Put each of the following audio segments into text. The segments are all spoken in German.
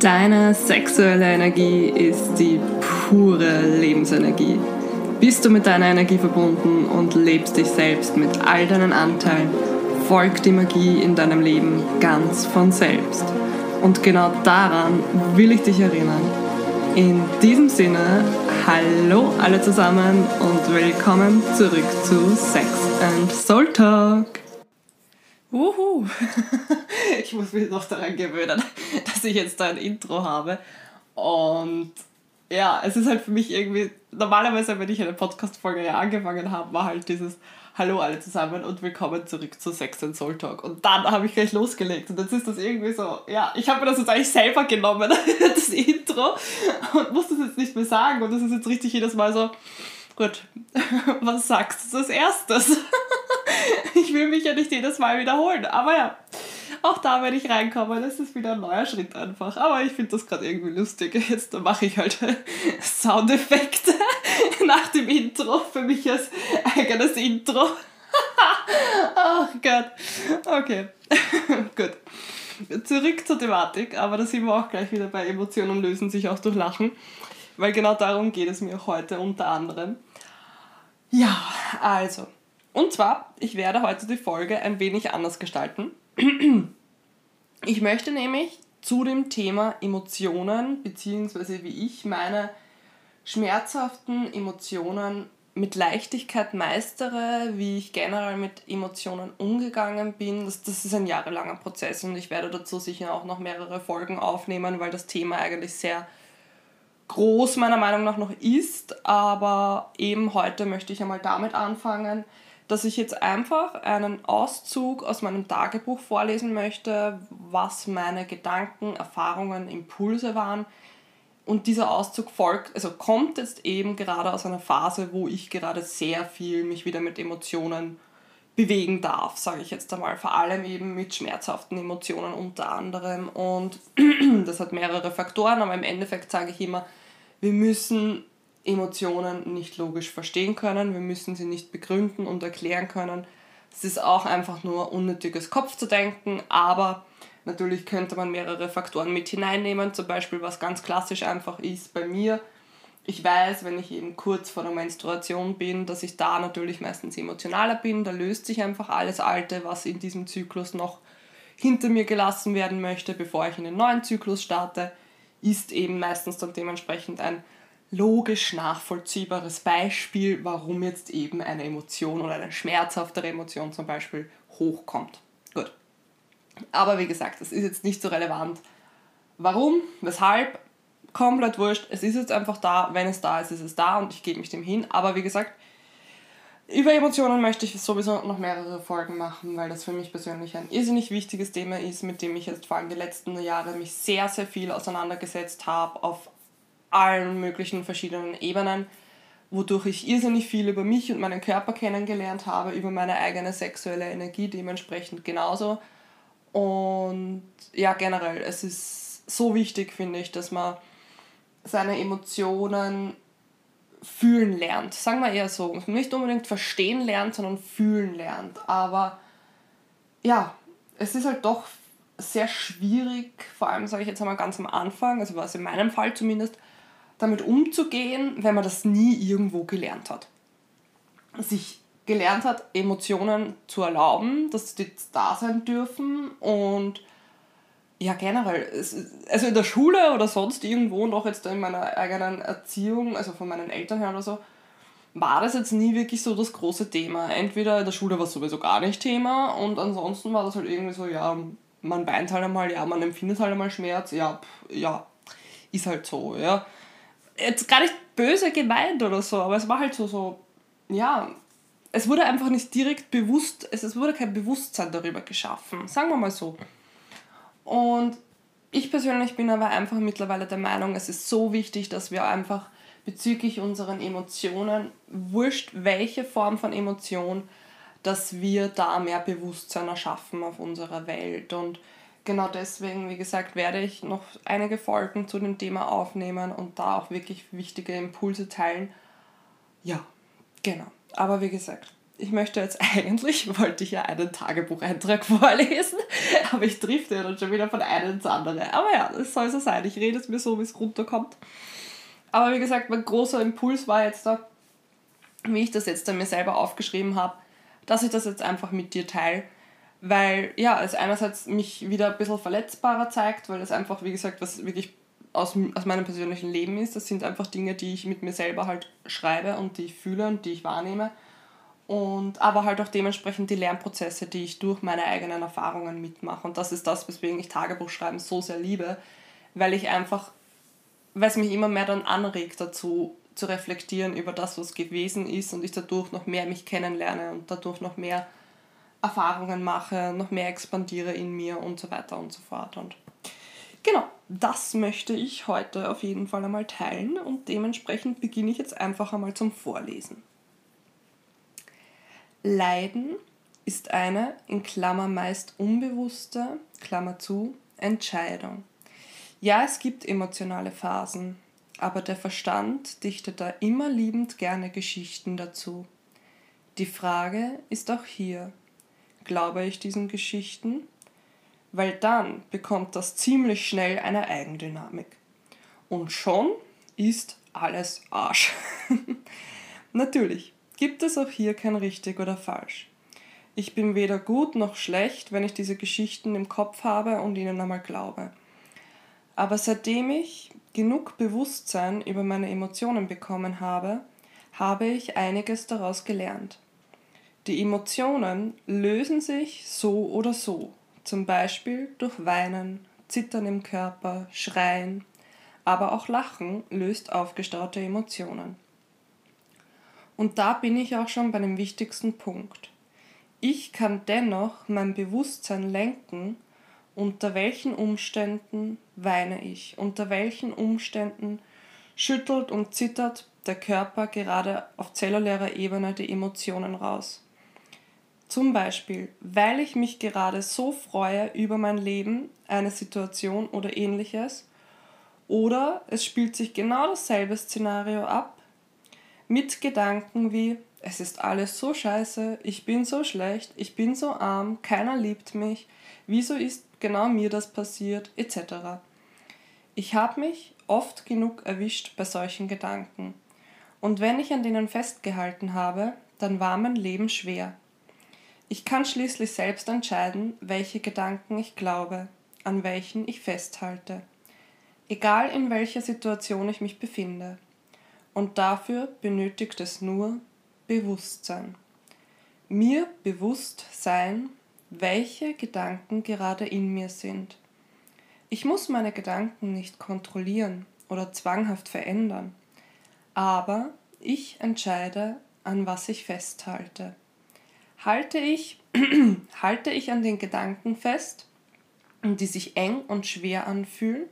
Deine sexuelle Energie ist die pure Lebensenergie. Bist du mit deiner Energie verbunden und lebst dich selbst mit all deinen Anteilen, folgt die Magie in deinem Leben ganz von selbst. Und genau daran will ich dich erinnern. In diesem Sinne, hallo alle zusammen und willkommen zurück zu Sex and Soul Talk. Wuhu! ich muss mich noch daran gewöhnen, dass ich jetzt da ein Intro habe. Und ja, es ist halt für mich irgendwie, normalerweise, wenn ich eine Podcast-Folge ja angefangen habe, war halt dieses Hallo alle zusammen und willkommen zurück zu Sex and Soul Talk. Und dann habe ich gleich losgelegt und jetzt ist das irgendwie so, ja, ich habe mir das jetzt eigentlich selber genommen, das Intro, und muss das jetzt nicht mehr sagen. Und das ist jetzt richtig jedes Mal so, gut, was sagst du als erstes? ich will mich ja nicht jedes Mal wiederholen, aber ja, auch da, wenn ich reinkomme, das ist wieder ein neuer Schritt einfach. Aber ich finde das gerade irgendwie lustig. Jetzt mache ich halt Soundeffekte nach dem Intro für mich als eigenes Intro. Ach oh Gott. Okay, gut. Zurück zur Thematik, aber da sind wir auch gleich wieder bei Emotionen lösen sich auch durch Lachen, weil genau darum geht es mir heute unter anderem. Ja, also, und zwar, ich werde heute die Folge ein wenig anders gestalten. Ich möchte nämlich zu dem Thema Emotionen, beziehungsweise wie ich meine schmerzhaften Emotionen mit Leichtigkeit meistere, wie ich generell mit Emotionen umgegangen bin. Das, das ist ein jahrelanger Prozess und ich werde dazu sicher auch noch mehrere Folgen aufnehmen, weil das Thema eigentlich sehr groß meiner Meinung nach noch ist. Aber eben heute möchte ich einmal damit anfangen, dass ich jetzt einfach einen Auszug aus meinem Tagebuch vorlesen möchte, was meine Gedanken, Erfahrungen, Impulse waren. Und dieser Auszug folgt, also kommt jetzt eben gerade aus einer Phase, wo ich gerade sehr viel mich wieder mit Emotionen bewegen darf, sage ich jetzt einmal. Vor allem eben mit schmerzhaften Emotionen unter anderem. Und das hat mehrere Faktoren, aber im Endeffekt sage ich immer, wir müssen Emotionen nicht logisch verstehen können, wir müssen sie nicht begründen und erklären können. Es ist auch einfach nur unnötiges Kopfzudenken, aber natürlich könnte man mehrere Faktoren mit hineinnehmen, zum Beispiel was ganz klassisch einfach ist bei mir. Ich weiß, wenn ich eben kurz vor der Menstruation bin, dass ich da natürlich meistens emotionaler bin, da löst sich einfach alles Alte, was in diesem Zyklus noch hinter mir gelassen werden möchte, bevor ich in den neuen Zyklus starte, ist eben meistens dann dementsprechend ein logisch nachvollziehbares Beispiel, warum jetzt eben eine Emotion oder eine schmerzhaftere Emotion zum Beispiel hochkommt. Gut. Aber wie gesagt, das ist jetzt nicht so relevant. Warum? Weshalb? Komplett wurscht. Es ist jetzt einfach da. Wenn es da ist, ist es da und ich gebe mich dem hin. Aber wie gesagt, über Emotionen möchte ich sowieso noch mehrere Folgen machen, weil das für mich persönlich ein irrsinnig wichtiges Thema ist, mit dem ich jetzt vor allem die letzten Jahre mich sehr, sehr viel auseinandergesetzt habe, auf allen möglichen verschiedenen Ebenen, wodurch ich irrsinnig viel über mich und meinen Körper kennengelernt habe, über meine eigene sexuelle Energie dementsprechend genauso. Und ja, generell, es ist so wichtig, finde ich, dass man seine Emotionen fühlen lernt. Sagen wir eher so. Nicht unbedingt verstehen lernt, sondern fühlen lernt. Aber ja, es ist halt doch sehr schwierig, vor allem sage ich jetzt einmal ganz am Anfang, also was in meinem Fall zumindest, damit umzugehen, wenn man das nie irgendwo gelernt hat. Sich gelernt hat, Emotionen zu erlauben, dass die da sein dürfen und ja, generell, also in der Schule oder sonst irgendwo noch jetzt in meiner eigenen Erziehung, also von meinen Eltern her oder so, war das jetzt nie wirklich so das große Thema. Entweder in der Schule war es sowieso gar nicht Thema und ansonsten war das halt irgendwie so, ja, man weint halt einmal, ja, man empfindet halt einmal Schmerz, ja, pff, ja, ist halt so, ja jetzt gar nicht böse gemeint oder so, aber es war halt so, so, ja, es wurde einfach nicht direkt bewusst, es, es wurde kein Bewusstsein darüber geschaffen, sagen wir mal so. Und ich persönlich bin aber einfach mittlerweile der Meinung, es ist so wichtig, dass wir einfach bezüglich unseren Emotionen, wurscht welche Form von Emotion, dass wir da mehr Bewusstsein erschaffen auf unserer Welt. Und genau deswegen, wie gesagt, werde ich noch einige Folgen zu dem Thema aufnehmen und da auch wirklich wichtige Impulse teilen. Ja, genau. Aber wie gesagt, ich möchte jetzt eigentlich, wollte ich ja einen Tagebucheintrag vorlesen, aber ich trifft ja dann schon wieder von einem ins andere. Aber ja, es soll so sein. Ich rede es mir so, wie es runterkommt. Aber wie gesagt, mein großer Impuls war jetzt da, wie ich das jetzt dann mir selber aufgeschrieben habe, dass ich das jetzt einfach mit dir teile. Weil ja, es einerseits mich wieder ein bisschen verletzbarer zeigt, weil es einfach, wie gesagt, was wirklich aus, aus meinem persönlichen Leben ist. Das sind einfach Dinge, die ich mit mir selber halt schreibe und die ich fühle und die ich wahrnehme. Und aber halt auch dementsprechend die Lernprozesse, die ich durch meine eigenen Erfahrungen mitmache. Und das ist das, weswegen ich Tagebuchschreiben so sehr liebe, weil ich einfach, weil es mich immer mehr dann anregt dazu, zu reflektieren über das, was gewesen ist und ich dadurch noch mehr mich kennenlerne und dadurch noch mehr Erfahrungen mache, noch mehr expandiere in mir und so weiter und so fort. Und genau, das möchte ich heute auf jeden Fall einmal teilen und dementsprechend beginne ich jetzt einfach einmal zum Vorlesen. Leiden ist eine, in Klammer meist unbewusste, Klammer zu, Entscheidung. Ja, es gibt emotionale Phasen, aber der Verstand dichtet da immer liebend gerne Geschichten dazu. Die Frage ist auch hier, glaube ich diesen Geschichten? Weil dann bekommt das ziemlich schnell eine Eigendynamik. Und schon ist alles Arsch. Natürlich gibt es auch hier kein richtig oder falsch. Ich bin weder gut noch schlecht, wenn ich diese Geschichten im Kopf habe und ihnen einmal glaube. Aber seitdem ich genug Bewusstsein über meine Emotionen bekommen habe, habe ich einiges daraus gelernt. Die Emotionen lösen sich so oder so, zum Beispiel durch Weinen, Zittern im Körper, Schreien, aber auch Lachen löst aufgestaute Emotionen. Und da bin ich auch schon bei dem wichtigsten Punkt. Ich kann dennoch mein Bewusstsein lenken unter welchen Umständen weine ich? Unter welchen Umständen schüttelt und zittert der Körper gerade auf zellulärer Ebene die Emotionen raus? Zum Beispiel, weil ich mich gerade so freue über mein Leben, eine Situation oder ähnliches. Oder es spielt sich genau dasselbe Szenario ab mit Gedanken wie, es ist alles so scheiße, ich bin so schlecht, ich bin so arm, keiner liebt mich, wieso ist genau mir das passiert, etc. Ich habe mich oft genug erwischt bei solchen Gedanken. Und wenn ich an denen festgehalten habe, dann war mein Leben schwer. Ich kann schließlich selbst entscheiden, welche Gedanken ich glaube, an welchen ich festhalte. Egal in welcher Situation ich mich befinde. Und dafür benötigt es nur Bewusstsein. Mir bewusst sein, welche Gedanken gerade in mir sind. Ich muss meine Gedanken nicht kontrollieren oder zwanghaft verändern, aber ich entscheide, an was ich festhalte. Halte ich, halte ich an den Gedanken fest, die sich eng und schwer anfühlen,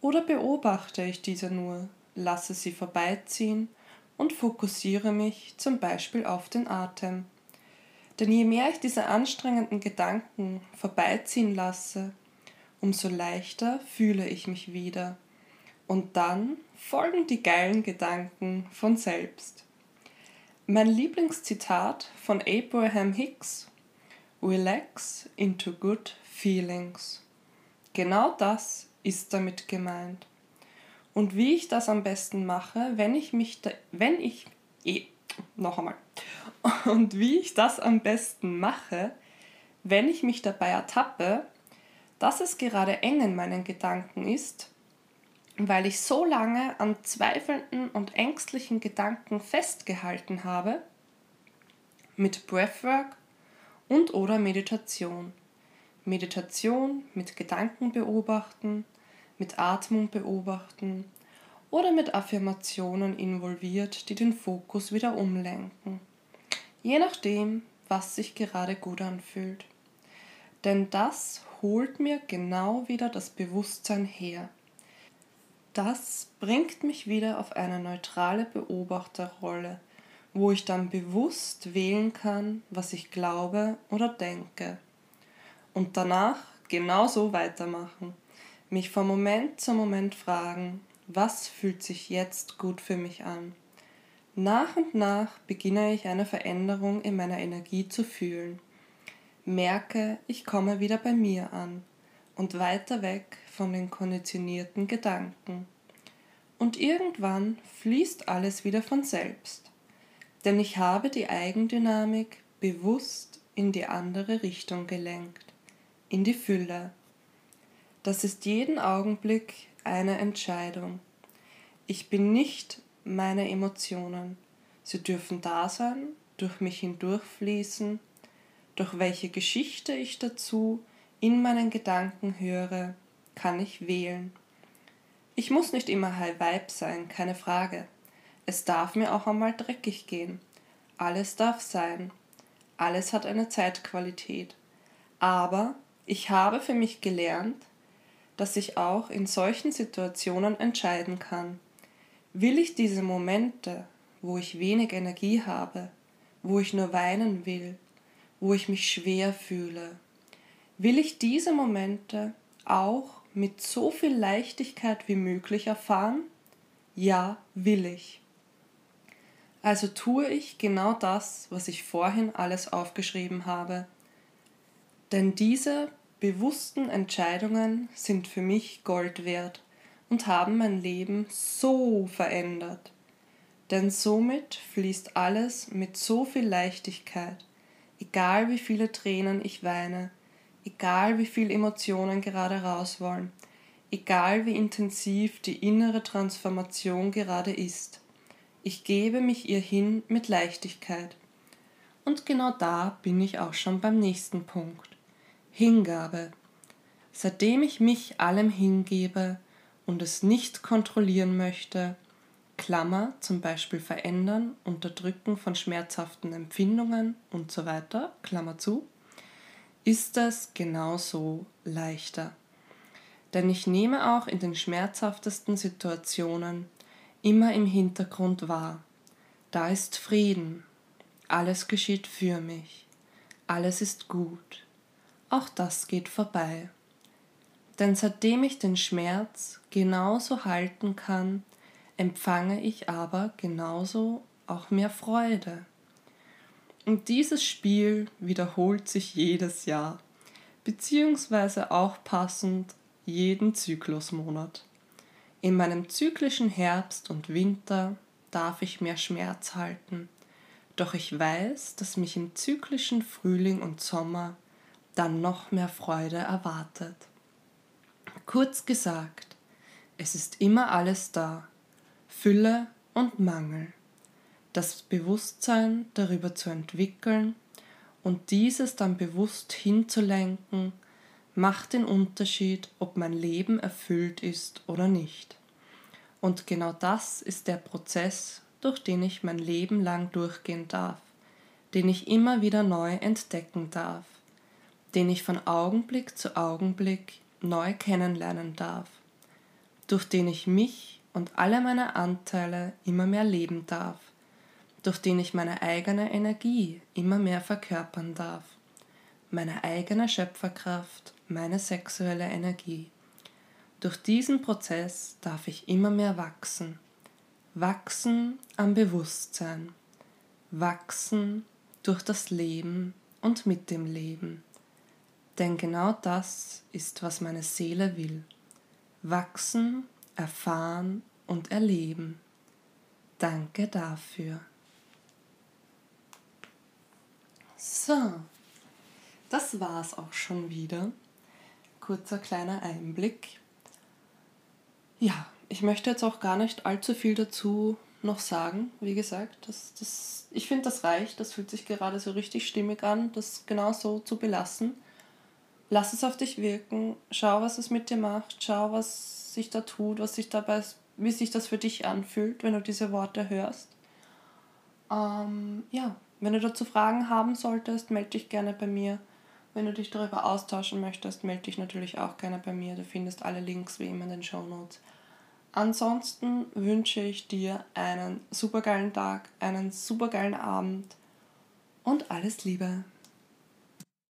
oder beobachte ich diese nur, lasse sie vorbeiziehen und fokussiere mich zum Beispiel auf den Atem. Denn je mehr ich diese anstrengenden Gedanken vorbeiziehen lasse, umso leichter fühle ich mich wieder. Und dann folgen die geilen Gedanken von selbst. Mein Lieblingszitat von Abraham Hicks Relax into good feelings. Genau das ist damit gemeint. Und wie ich das am besten mache, wenn ich mich, da, wenn ich, eh, noch einmal, und wie ich das am besten mache, wenn ich mich dabei ertappe, dass es gerade eng in meinen Gedanken ist, weil ich so lange an zweifelnden und ängstlichen Gedanken festgehalten habe, mit Breathwork und oder Meditation. Meditation mit Gedanken beobachten, mit Atmung beobachten oder mit Affirmationen involviert, die den Fokus wieder umlenken. Je nachdem, was sich gerade gut anfühlt. Denn das holt mir genau wieder das Bewusstsein her. Das bringt mich wieder auf eine neutrale Beobachterrolle, wo ich dann bewusst wählen kann, was ich glaube oder denke. Und danach genauso weitermachen mich von Moment zu Moment fragen, was fühlt sich jetzt gut für mich an? Nach und nach beginne ich eine Veränderung in meiner Energie zu fühlen. Merke, ich komme wieder bei mir an und weiter weg von den konditionierten Gedanken. Und irgendwann fließt alles wieder von selbst, denn ich habe die Eigendynamik bewusst in die andere Richtung gelenkt, in die Fülle. Das ist jeden Augenblick eine Entscheidung. Ich bin nicht meine Emotionen. Sie dürfen da sein, durch mich hindurchfließen, doch welche Geschichte ich dazu in meinen Gedanken höre, kann ich wählen. Ich muss nicht immer High Vibe sein, keine Frage. Es darf mir auch einmal dreckig gehen. Alles darf sein. Alles hat eine Zeitqualität. Aber ich habe für mich gelernt, dass ich auch in solchen Situationen entscheiden kann. Will ich diese Momente, wo ich wenig Energie habe, wo ich nur weinen will, wo ich mich schwer fühle, will ich diese Momente auch mit so viel Leichtigkeit wie möglich erfahren? Ja, will ich. Also tue ich genau das, was ich vorhin alles aufgeschrieben habe. Denn diese bewussten Entscheidungen sind für mich Gold wert und haben mein Leben so verändert. Denn somit fließt alles mit so viel Leichtigkeit, egal wie viele Tränen ich weine, egal wie viel Emotionen gerade raus wollen, egal wie intensiv die innere Transformation gerade ist. Ich gebe mich ihr hin mit Leichtigkeit. Und genau da bin ich auch schon beim nächsten Punkt. Hingabe. Seitdem ich mich allem hingebe und es nicht kontrollieren möchte, Klammer zum Beispiel verändern, unterdrücken von schmerzhaften Empfindungen und so weiter, Klammer zu, ist es genauso leichter. Denn ich nehme auch in den schmerzhaftesten Situationen immer im Hintergrund wahr. Da ist Frieden, alles geschieht für mich, alles ist gut, auch das geht vorbei. Denn seitdem ich den Schmerz genauso halten kann, empfange ich aber genauso auch mehr Freude. Und dieses Spiel wiederholt sich jedes Jahr, beziehungsweise auch passend jeden Zyklusmonat. In meinem zyklischen Herbst und Winter darf ich mehr Schmerz halten, doch ich weiß, dass mich im zyklischen Frühling und Sommer dann noch mehr Freude erwartet. Kurz gesagt, es ist immer alles da, Fülle und Mangel das Bewusstsein darüber zu entwickeln und dieses dann bewusst hinzulenken, macht den Unterschied, ob mein Leben erfüllt ist oder nicht. Und genau das ist der Prozess, durch den ich mein Leben lang durchgehen darf, den ich immer wieder neu entdecken darf, den ich von Augenblick zu Augenblick neu kennenlernen darf, durch den ich mich und alle meine Anteile immer mehr leben darf durch den ich meine eigene Energie immer mehr verkörpern darf, meine eigene Schöpferkraft, meine sexuelle Energie. Durch diesen Prozess darf ich immer mehr wachsen, wachsen am Bewusstsein, wachsen durch das Leben und mit dem Leben. Denn genau das ist, was meine Seele will. Wachsen, erfahren und erleben. Danke dafür. So, das war's auch schon wieder. Kurzer kleiner Einblick. Ja, ich möchte jetzt auch gar nicht allzu viel dazu noch sagen. Wie gesagt, das, das, ich finde, das reicht. Das fühlt sich gerade so richtig stimmig an, das genau so zu belassen. Lass es auf dich wirken. Schau, was es mit dir macht. Schau, was sich da tut, was sich dabei, wie sich das für dich anfühlt, wenn du diese Worte hörst. Ähm, ja, wenn du dazu Fragen haben solltest, melde dich gerne bei mir. Wenn du dich darüber austauschen möchtest, melde dich natürlich auch gerne bei mir. Du findest alle Links wie immer in den Show Notes. Ansonsten wünsche ich dir einen supergeilen Tag, einen supergeilen Abend und alles Liebe.